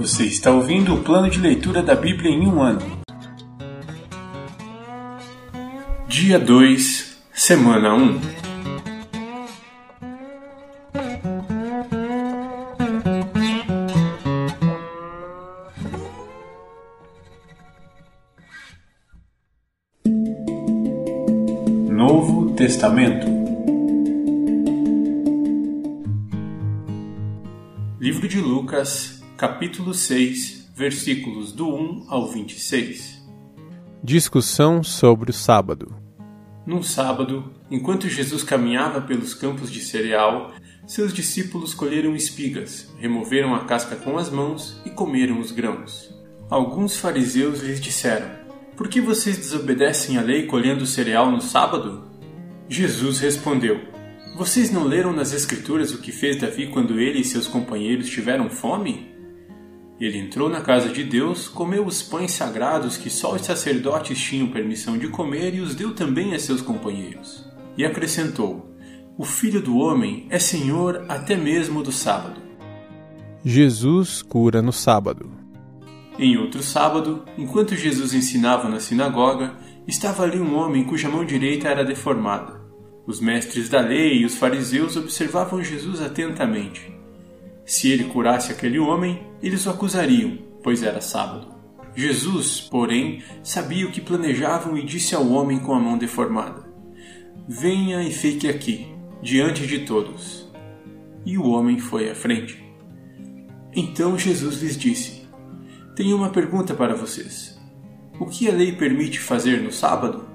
Você está ouvindo o plano de leitura da Bíblia em um ano. Dia 2, semana 1. Novo Testamento Livro de Lucas, capítulo 6, versículos do 1 ao 26. Discussão sobre o sábado. Num sábado, enquanto Jesus caminhava pelos campos de cereal, seus discípulos colheram espigas, removeram a casca com as mãos e comeram os grãos. Alguns fariseus lhes disseram: Por que vocês desobedecem à lei colhendo cereal no sábado? Jesus respondeu: Vocês não leram nas Escrituras o que fez Davi quando ele e seus companheiros tiveram fome? Ele entrou na casa de Deus, comeu os pães sagrados que só os sacerdotes tinham permissão de comer e os deu também a seus companheiros. E acrescentou: O filho do homem é senhor até mesmo do sábado. Jesus cura no sábado. Em outro sábado, enquanto Jesus ensinava na sinagoga, estava ali um homem cuja mão direita era deformada. Os mestres da lei e os fariseus observavam Jesus atentamente. Se ele curasse aquele homem, eles o acusariam, pois era sábado. Jesus, porém, sabia o que planejavam e disse ao homem com a mão deformada: Venha e fique aqui, diante de todos. E o homem foi à frente. Então Jesus lhes disse: Tenho uma pergunta para vocês. O que a lei permite fazer no sábado?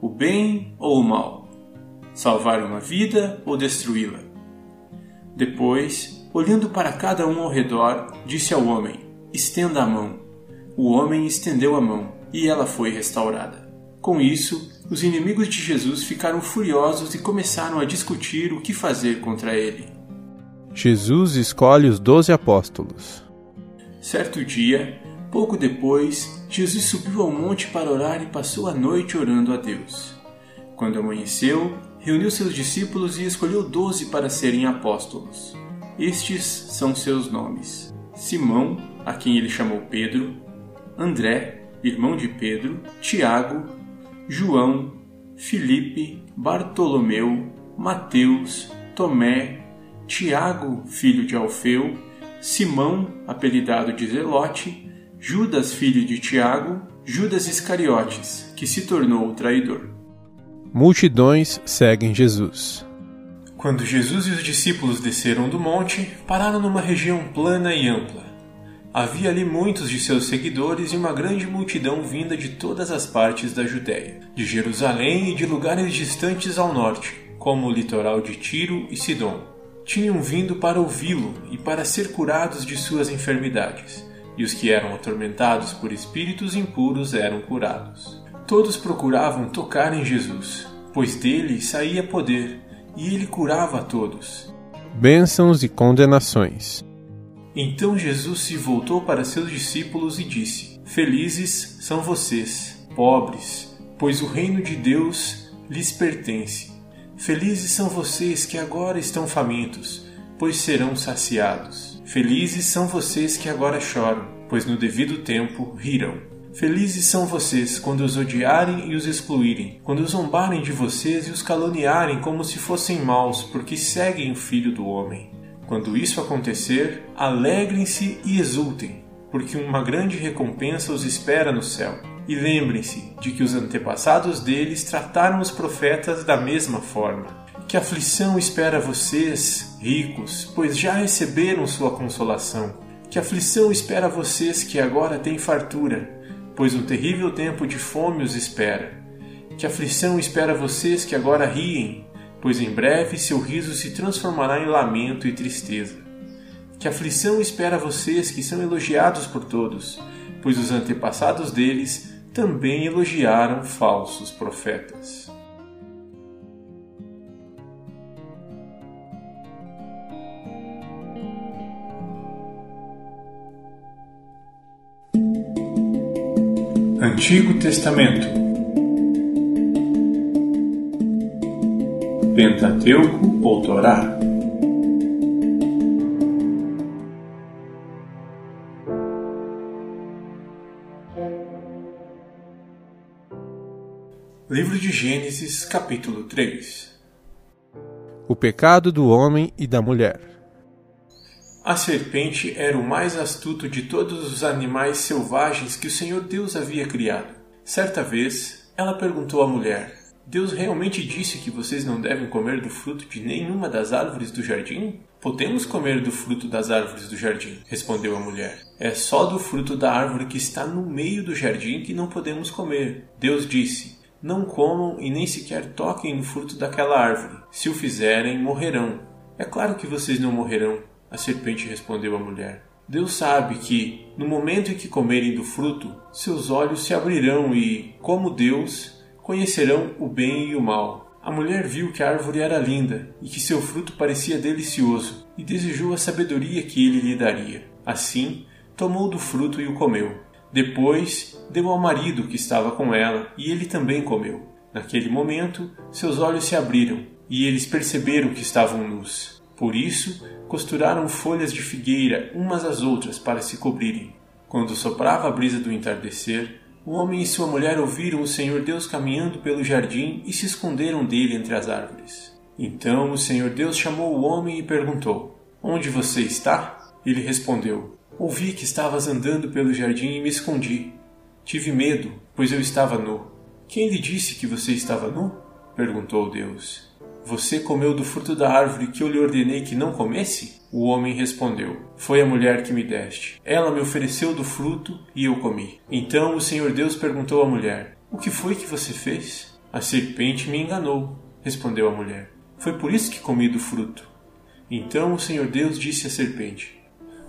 O bem ou o mal? Salvar uma vida ou destruí-la? Depois, olhando para cada um ao redor, disse ao homem: Estenda a mão. O homem estendeu a mão e ela foi restaurada. Com isso, os inimigos de Jesus ficaram furiosos e começaram a discutir o que fazer contra ele. Jesus escolhe os doze apóstolos. Certo dia, pouco depois, Jesus subiu ao monte para orar e passou a noite orando a Deus. Quando amanheceu, reuniu seus discípulos e escolheu doze para serem apóstolos. Estes são seus nomes: Simão, a quem ele chamou Pedro, André, irmão de Pedro, Tiago, João, Filipe, Bartolomeu, Mateus, Tomé, Tiago, filho de Alfeu, Simão, apelidado de Zelote, Judas, filho de Tiago, Judas Iscariotes, que se tornou o traidor. Multidões seguem Jesus. Quando Jesus e os discípulos desceram do monte, pararam numa região plana e ampla. Havia ali muitos de seus seguidores e uma grande multidão vinda de todas as partes da Judéia, de Jerusalém e de lugares distantes ao norte, como o litoral de Tiro e Sidom. Tinham vindo para ouvi-lo e para ser curados de suas enfermidades, e os que eram atormentados por espíritos impuros eram curados. Todos procuravam tocar em Jesus, pois dele saía poder, e ele curava a todos. Bênçãos e condenações. Então Jesus se voltou para seus discípulos e disse: Felizes são vocês, pobres, pois o reino de Deus lhes pertence. Felizes são vocês que agora estão famintos, pois serão saciados. Felizes são vocês que agora choram, pois no devido tempo rirão. Felizes são vocês quando os odiarem e os excluírem, quando zombarem de vocês e os caluniarem como se fossem maus, porque seguem o Filho do Homem. Quando isso acontecer, alegrem-se e exultem, porque uma grande recompensa os espera no céu. E lembrem-se de que os antepassados deles trataram os profetas da mesma forma. Que aflição espera vocês, ricos, pois já receberam sua consolação. Que aflição espera vocês que agora têm fartura, pois um terrível tempo de fome os espera. Que aflição espera vocês que agora riem, pois em breve seu riso se transformará em lamento e tristeza. Que aflição espera vocês que são elogiados por todos, pois os antepassados deles também elogiaram falsos profetas. Antigo Testamento. Pentateuco ou Torá Livro de Gênesis, capítulo 3 O pecado do homem e da mulher. A serpente era o mais astuto de todos os animais selvagens que o Senhor Deus havia criado. Certa vez, ela perguntou à mulher: Deus realmente disse que vocês não devem comer do fruto de nenhuma das árvores do jardim? Podemos comer do fruto das árvores do jardim, respondeu a mulher. É só do fruto da árvore que está no meio do jardim que não podemos comer. Deus disse: Não comam e nem sequer toquem no fruto daquela árvore. Se o fizerem, morrerão. É claro que vocês não morrerão, a serpente respondeu à mulher. Deus sabe que, no momento em que comerem do fruto, seus olhos se abrirão e, como Deus, conhecerão o bem e o mal. A mulher viu que a árvore era linda e que seu fruto parecia delicioso, e desejou a sabedoria que ele lhe daria. Assim, tomou do fruto e o comeu. Depois, deu ao marido que estava com ela, e ele também comeu. Naquele momento, seus olhos se abriram, e eles perceberam que estavam nus. Por isso, costuraram folhas de figueira umas às outras para se cobrirem. Quando soprava a brisa do entardecer, o homem e sua mulher ouviram o Senhor Deus caminhando pelo jardim e se esconderam dele entre as árvores. Então o Senhor Deus chamou o homem e perguntou: Onde você está? Ele respondeu: Ouvi que estavas andando pelo jardim e me escondi. Tive medo, pois eu estava nu. Quem lhe disse que você estava nu? perguntou Deus. Você comeu do fruto da árvore que eu lhe ordenei que não comesse? O homem respondeu: Foi a mulher que me deste. Ela me ofereceu do fruto e eu comi. Então o Senhor Deus perguntou à mulher: O que foi que você fez? A serpente me enganou, respondeu a mulher. Foi por isso que comi do fruto. Então o Senhor Deus disse à serpente: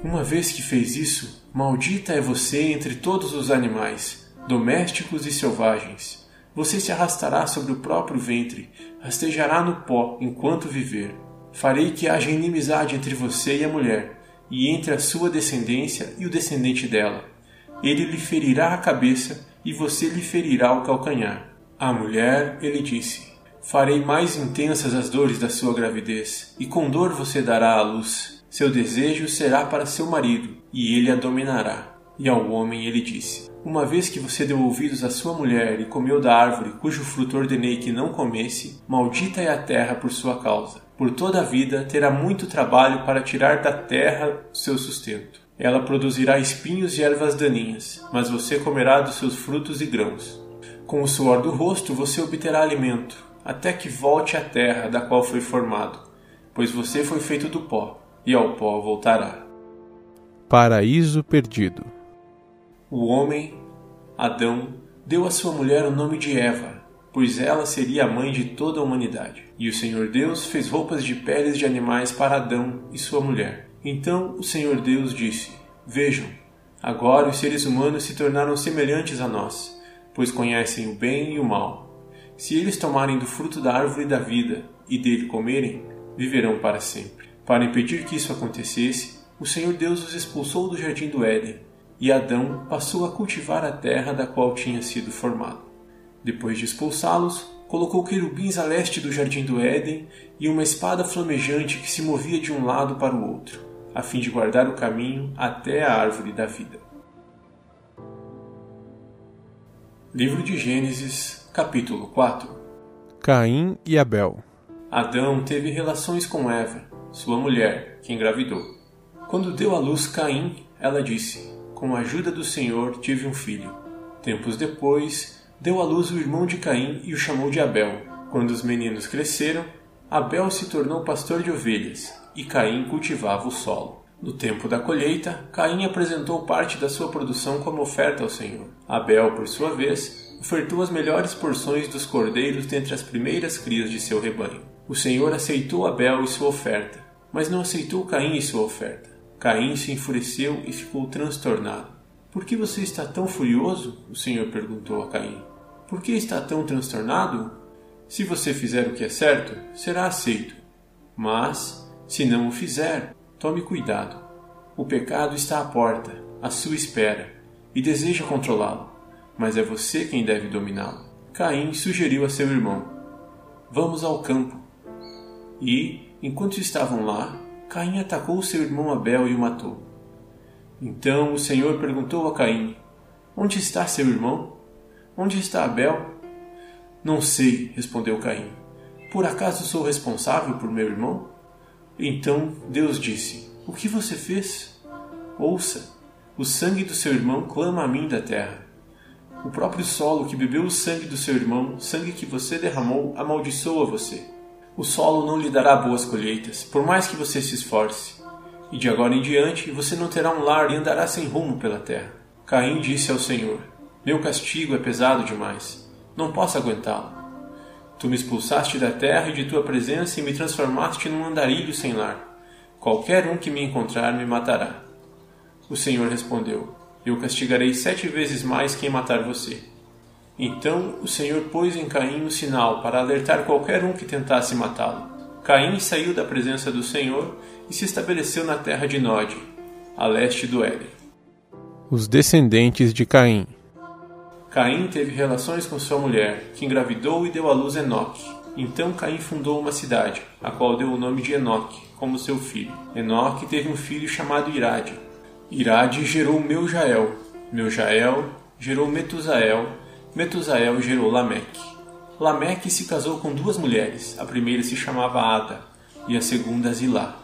Uma vez que fez isso, maldita é você entre todos os animais, domésticos e selvagens você se arrastará sobre o próprio ventre, rastejará no pó enquanto viver. Farei que haja inimizade entre você e a mulher, e entre a sua descendência e o descendente dela. Ele lhe ferirá a cabeça, e você lhe ferirá o calcanhar. A mulher, ele disse: Farei mais intensas as dores da sua gravidez, e com dor você dará à luz. Seu desejo será para seu marido, e ele a dominará. E ao homem ele disse: uma vez que você deu ouvidos à sua mulher e comeu da árvore cujo fruto ordenei que não comesse, maldita é a terra por sua causa. Por toda a vida terá muito trabalho para tirar da terra seu sustento. Ela produzirá espinhos e ervas daninhas, mas você comerá dos seus frutos e grãos. Com o suor do rosto você obterá alimento, até que volte à terra da qual foi formado, pois você foi feito do pó, e ao pó voltará. Paraíso Perdido o homem, Adão, deu à sua mulher o nome de Eva, pois ela seria a mãe de toda a humanidade. E o Senhor Deus fez roupas de peles de animais para Adão e sua mulher. Então o Senhor Deus disse: Vejam, agora os seres humanos se tornaram semelhantes a nós, pois conhecem o bem e o mal. Se eles tomarem do fruto da árvore da vida e dele comerem, viverão para sempre. Para impedir que isso acontecesse, o Senhor Deus os expulsou do jardim do Éden e Adão passou a cultivar a terra da qual tinha sido formado. Depois de expulsá-los, colocou querubins a leste do jardim do Éden e uma espada flamejante que se movia de um lado para o outro, a fim de guardar o caminho até a árvore da vida. Livro de Gênesis, capítulo 4 Caim e Abel Adão teve relações com Eva, sua mulher, que engravidou. Quando deu à luz Caim, ela disse: com a ajuda do Senhor, tive um filho. Tempos depois, deu à luz o irmão de Caim e o chamou de Abel. Quando os meninos cresceram, Abel se tornou pastor de ovelhas e Caim cultivava o solo. No tempo da colheita, Caim apresentou parte da sua produção como oferta ao Senhor. Abel, por sua vez, ofertou as melhores porções dos cordeiros dentre as primeiras crias de seu rebanho. O Senhor aceitou Abel e sua oferta, mas não aceitou Caim e sua oferta. Caim se enfureceu e ficou transtornado. Por que você está tão furioso? O Senhor perguntou a Caim. Por que está tão transtornado? Se você fizer o que é certo, será aceito. Mas, se não o fizer, tome cuidado. O pecado está à porta, à sua espera, e deseja controlá-lo, mas é você quem deve dominá-lo. Caim sugeriu a seu irmão: Vamos ao campo. E, enquanto estavam lá, Caim atacou seu irmão Abel e o matou. Então o Senhor perguntou a Caim: Onde está seu irmão? Onde está Abel? Não sei, respondeu Caim. Por acaso sou responsável por meu irmão? Então Deus disse: O que você fez? Ouça, o sangue do seu irmão clama a mim da terra. O próprio solo que bebeu o sangue do seu irmão, sangue que você derramou, amaldiçoa você. O solo não lhe dará boas colheitas, por mais que você se esforce. E de agora em diante você não terá um lar e andará sem rumo pela terra. Caim disse ao Senhor: Meu castigo é pesado demais. Não posso aguentá-lo. Tu me expulsaste da terra e de tua presença e me transformaste num andarilho sem lar. Qualquer um que me encontrar me matará. O Senhor respondeu: Eu castigarei sete vezes mais quem matar você. Então o Senhor pôs em Caim um sinal para alertar qualquer um que tentasse matá-lo. Caim saiu da presença do Senhor e se estabeleceu na terra de Nod, a leste do Éden. Os descendentes de Caim. Caim teve relações com sua mulher, que engravidou e deu à luz Enoque. Então Caim fundou uma cidade, a qual deu o nome de Enoque, como seu filho. Enoque teve um filho chamado Irade. Irade gerou Meujael. Meujael gerou Metusael. Metusael gerou Lameque. Lameque se casou com duas mulheres. A primeira se chamava Ada e a segunda Zilá.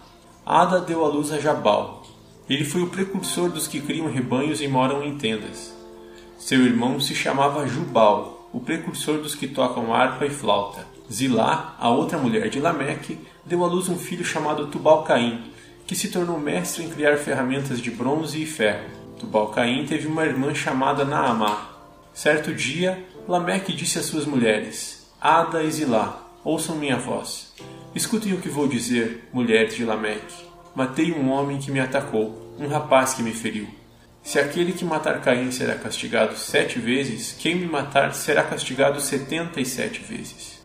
Ada deu à luz a Jabal. Ele foi o precursor dos que criam rebanhos e moram em tendas. Seu irmão se chamava Jubal, o precursor dos que tocam harpa e flauta. Zilá, a outra mulher de Lameque, deu à luz um filho chamado Tubal-Caim, que se tornou mestre em criar ferramentas de bronze e ferro. Tubal-Caim teve uma irmã chamada Naamá. Certo dia, Lameque disse às suas mulheres: Ada e Zilá, ouçam minha voz. Escutem o que vou dizer, mulheres de Lameque. Matei um homem que me atacou, um rapaz que me feriu. Se aquele que matar Caim será castigado sete vezes, quem me matar será castigado setenta e sete vezes.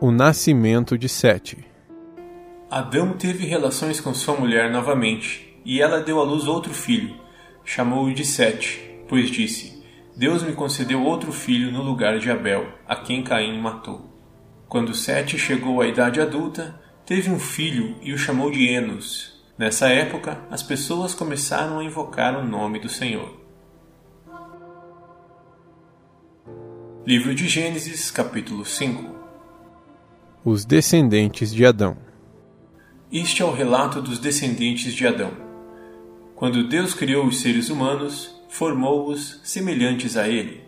O nascimento de Sete. Adão teve relações com sua mulher novamente, e ela deu à luz outro filho. Chamou-o de Sete, pois disse: Deus me concedeu outro filho no lugar de Abel, a quem Caim matou. Quando Sete chegou à idade adulta, teve um filho e o chamou de Enos, Nessa época, as pessoas começaram a invocar o nome do Senhor. Livro de Gênesis, capítulo 5 Os descendentes de Adão. Este é o relato dos descendentes de Adão. Quando Deus criou os seres humanos, formou-os semelhantes a Ele.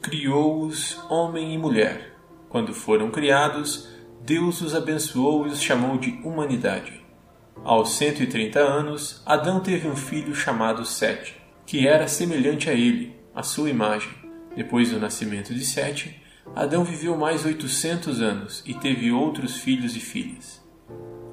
Criou-os homem e mulher. Quando foram criados, Deus os abençoou e os chamou de humanidade. Aos 130 anos, Adão teve um filho chamado Sete, que era semelhante a ele, à sua imagem. Depois do nascimento de Sete, Adão viveu mais 800 anos e teve outros filhos e filhas.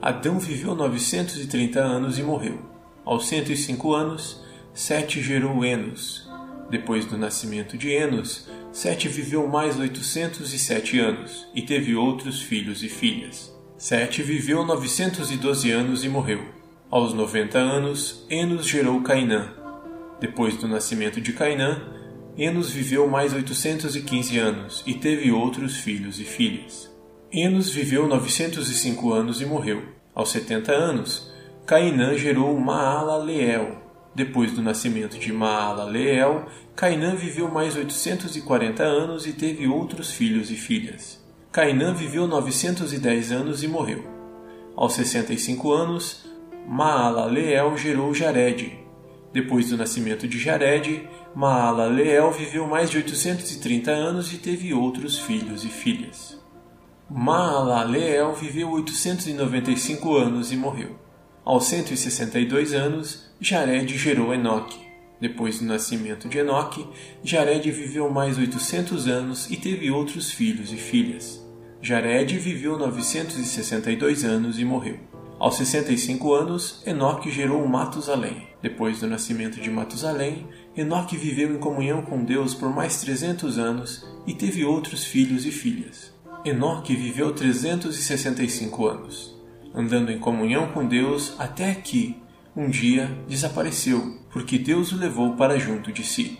Adão viveu 930 anos e morreu. Aos 105 anos, Sete gerou Enos. Depois do nascimento de Enos, Sete viveu mais 807 anos e teve outros filhos e filhas. Sete viveu 912 anos e morreu. Aos 90 anos, Enos gerou Cainã. Depois do nascimento de Cainã, Enos viveu mais 815 anos e teve outros filhos e filhas. Enos viveu 905 anos e morreu. Aos 70 anos, Cainã gerou Maalaleel. Depois do nascimento de Maalaleel, Cainã viveu mais 840 anos e teve outros filhos e filhas. Cainã viveu 910 anos e morreu. Aos 65 anos, Maalaleel gerou Jared. Depois do nascimento de Jared, Maalaleel viveu mais de 830 anos e teve outros filhos e filhas. Maalaleel viveu 895 anos e morreu. Aos 162 anos, Jared gerou Enoque. Depois do nascimento de Enoque, Jared viveu mais 800 anos e teve outros filhos e filhas. Jared viveu 962 anos e morreu. Aos 65 anos, Enoque gerou Matusalém. Depois do nascimento de Matusalém, Enoque viveu em comunhão com Deus por mais 300 anos e teve outros filhos e filhas. Enoque viveu 365 anos, andando em comunhão com Deus até que, um dia, desapareceu, porque Deus o levou para junto de si.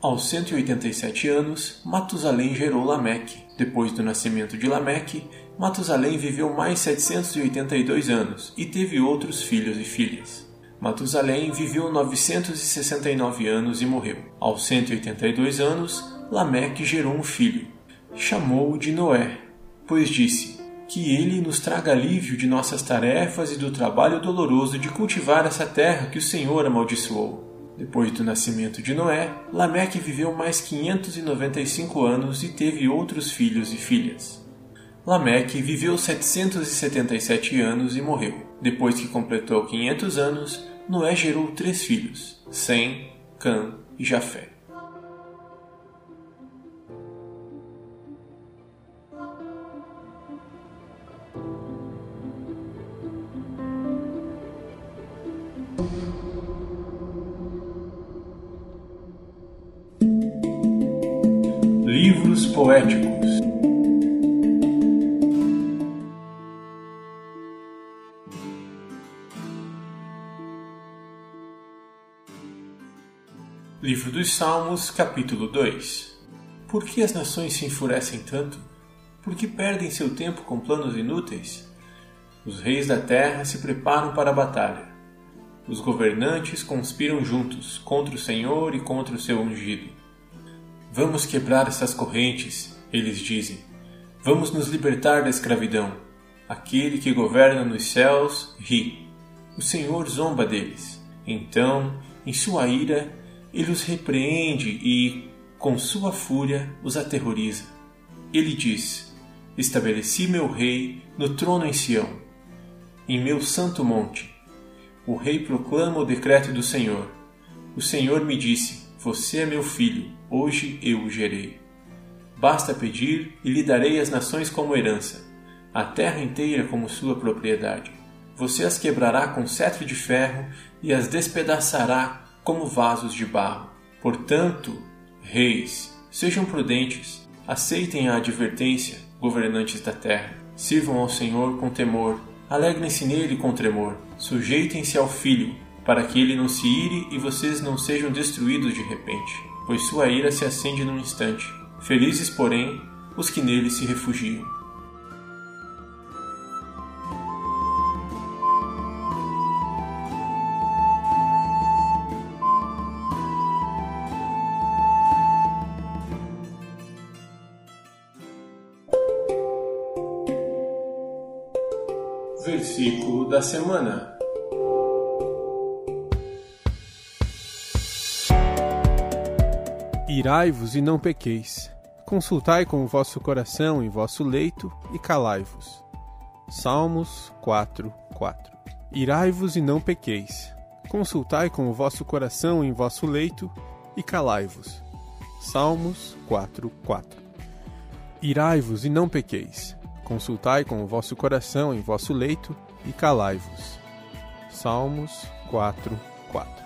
Aos 187 anos, Matusalém gerou Lameque. Depois do nascimento de Lameque, Matusalém viveu mais 782 anos e teve outros filhos e filhas. Matusalém viveu 969 anos e morreu. Aos 182 anos, Lameque gerou um filho. chamou-o de Noé, pois disse: Que ele nos traga alívio de nossas tarefas e do trabalho doloroso de cultivar essa terra que o Senhor amaldiçoou. Depois do nascimento de Noé, Lameque viveu mais 595 anos e teve outros filhos e filhas. Lameque viveu 777 anos e morreu. Depois que completou 500 anos, Noé gerou três filhos: Sem, Cã e Jafé. Poéticos Livro dos Salmos, capítulo 2 Por que as nações se enfurecem tanto? Por que perdem seu tempo com planos inúteis? Os reis da terra se preparam para a batalha. Os governantes conspiram juntos contra o Senhor e contra o seu ungido. Vamos quebrar essas correntes, eles dizem. Vamos nos libertar da escravidão. Aquele que governa nos céus ri. O Senhor zomba deles. Então, em sua ira, ele os repreende e, com sua fúria, os aterroriza. Ele diz: Estabeleci meu rei no trono em Sião, em meu santo monte. O rei proclama o decreto do Senhor. O Senhor me disse: Você é meu filho, hoje eu o gerei. Basta pedir e lhe darei as nações como herança, a terra inteira como sua propriedade. Você as quebrará com cetro de ferro e as despedaçará como vasos de barro. Portanto, reis, sejam prudentes, aceitem a advertência, governantes da terra. Sirvam ao Senhor com temor, alegrem-se nele com tremor, sujeitem-se ao Filho, para que ele não se ire e vocês não sejam destruídos de repente, pois sua ira se acende num instante. Felizes, porém, os que nele se refugiam. Versículo da semana. Irai-vos e não pequeis. Consultai com o vosso coração em vosso leito e calai-vos. Salmos 4, 4. Irai-vos e não pequeis. Consultai com o vosso coração em vosso leito e calai-vos. Salmos 4, 4. Irai-vos e não pequeis. Consultai com o vosso coração em vosso leito e calai-vos. Salmos 4, 4.